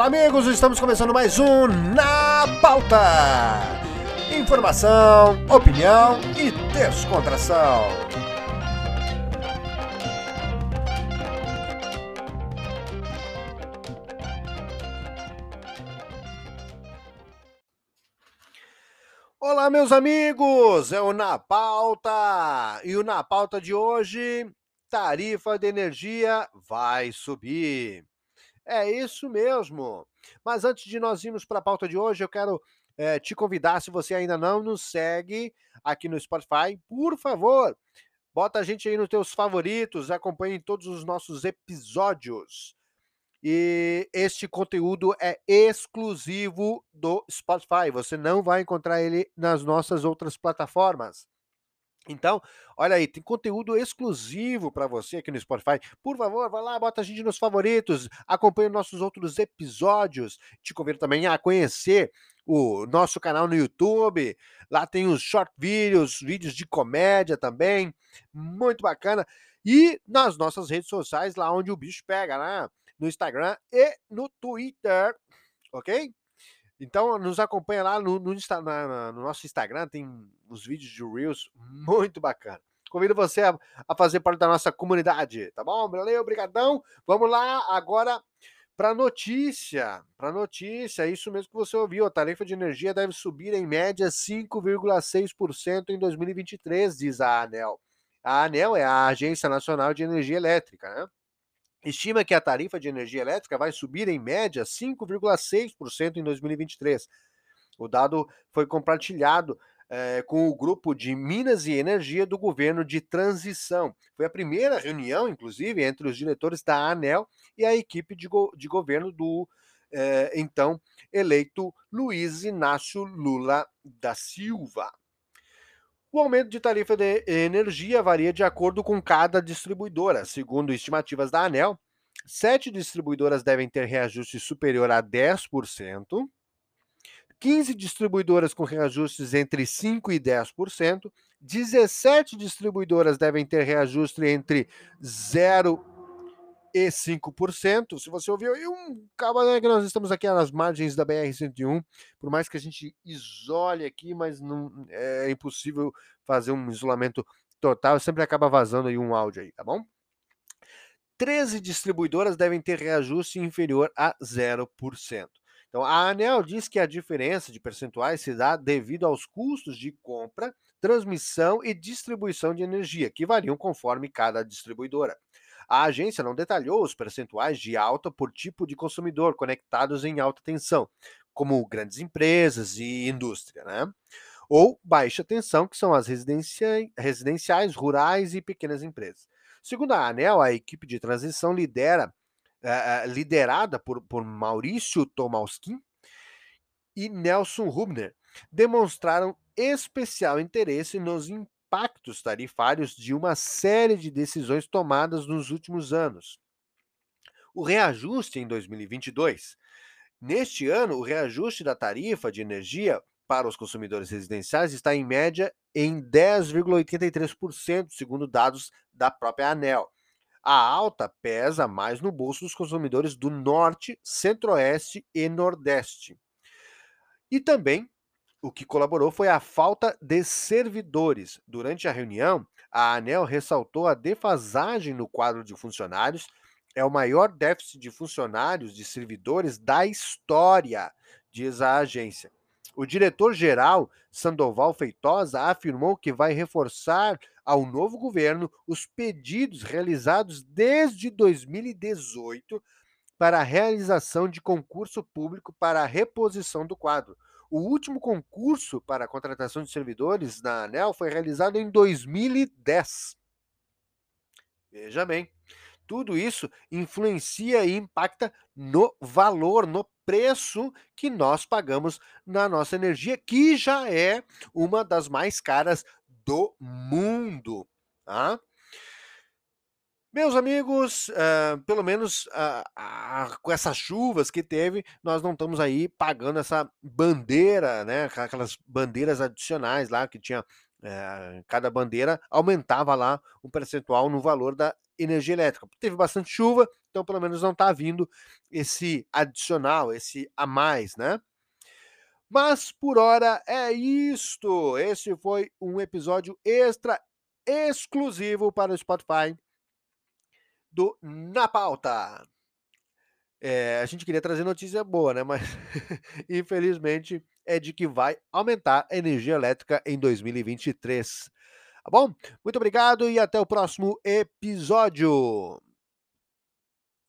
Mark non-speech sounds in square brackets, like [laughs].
amigos, estamos começando mais um Na Pauta. Informação, opinião e descontração. Olá, meus amigos, é o Na Pauta. E o Na Pauta de hoje, tarifa de energia vai subir. É isso mesmo. Mas antes de nós irmos para a pauta de hoje, eu quero é, te convidar, se você ainda não nos segue aqui no Spotify, por favor, bota a gente aí nos teus favoritos, acompanhe todos os nossos episódios. E este conteúdo é exclusivo do Spotify. Você não vai encontrar ele nas nossas outras plataformas. Então, olha aí, tem conteúdo exclusivo para você aqui no Spotify. Por favor, vá lá, bota a gente nos favoritos, acompanhe nossos outros episódios. Te convido também a conhecer o nosso canal no YouTube. Lá tem os short vídeos, vídeos de comédia também, muito bacana. E nas nossas redes sociais, lá onde o bicho pega, né? No Instagram e no Twitter, ok? Então, nos acompanha lá no, no, no, nosso Instagram, tem os vídeos de Reels muito bacana. Convido você a, a, fazer parte da nossa comunidade, tá bom? Valeu, obrigadão. Vamos lá agora para notícia. Para notícia, isso mesmo que você ouviu. A tarifa de energia deve subir em média 5,6% em 2023, diz a ANEL. A ANEL é a Agência Nacional de Energia Elétrica, né? Estima que a tarifa de energia elétrica vai subir em média 5,6% em 2023. O dado foi compartilhado é, com o grupo de Minas e Energia do governo de transição. Foi a primeira reunião, inclusive, entre os diretores da ANEL e a equipe de, go de governo do é, então eleito Luiz Inácio Lula da Silva. O aumento de tarifa de energia varia de acordo com cada distribuidora. Segundo estimativas da ANEL, sete distribuidoras devem ter reajuste superior a 10%, 15 distribuidoras com reajustes entre 5% e 10%, 17 distribuidoras devem ter reajuste entre 0 e 5%. Se você ouviu aí um cabo, que nós estamos aqui nas margens da BR-101, por mais que a gente isole aqui, mas não é impossível fazer um isolamento total, sempre acaba vazando aí um áudio aí, tá bom? 13 distribuidoras devem ter reajuste inferior a 0%. Então, a ANEL diz que a diferença de percentuais se dá devido aos custos de compra, transmissão e distribuição de energia, que variam conforme cada distribuidora. A agência não detalhou os percentuais de alta por tipo de consumidor conectados em alta tensão, como grandes empresas e indústria, né? Ou baixa tensão, que são as residenciais, rurais e pequenas empresas. Segundo a ANEL, a equipe de transição lidera, uh, liderada por, por Maurício Tomalskin e Nelson Rubner, demonstraram especial interesse nos impactos tarifários de uma série de decisões tomadas nos últimos anos. O reajuste em 2022. Neste ano, o reajuste da tarifa de energia para os consumidores residenciais está em média em 10,83%, segundo dados da própria ANEL. A alta pesa mais no bolso dos consumidores do Norte, Centro-Oeste e Nordeste. E também o que colaborou foi a falta de servidores. Durante a reunião, a ANEL ressaltou a defasagem no quadro de funcionários. É o maior déficit de funcionários de servidores da história, diz a agência. O diretor-geral, Sandoval Feitosa, afirmou que vai reforçar ao novo governo os pedidos realizados desde 2018 para a realização de concurso público para a reposição do quadro. O último concurso para a contratação de servidores na ANEL foi realizado em 2010. Veja bem, tudo isso influencia e impacta no valor, no preço que nós pagamos na nossa energia, que já é uma das mais caras do mundo. Tá? Meus amigos, uh, pelo menos uh, uh, com essas chuvas que teve, nós não estamos aí pagando essa bandeira, né? Aquelas bandeiras adicionais lá que tinha eh, cada bandeira aumentava lá um percentual no valor da energia elétrica. Teve bastante chuva, então pelo menos não está vindo esse adicional, esse a mais, né? Mas por hora é isto. Esse foi um episódio extra exclusivo para o Spotify do Na Pauta. É, a gente queria trazer notícia boa, né? Mas [laughs] infelizmente é de que vai aumentar a energia elétrica em 2023. Tá bom? Muito obrigado e até o próximo episódio.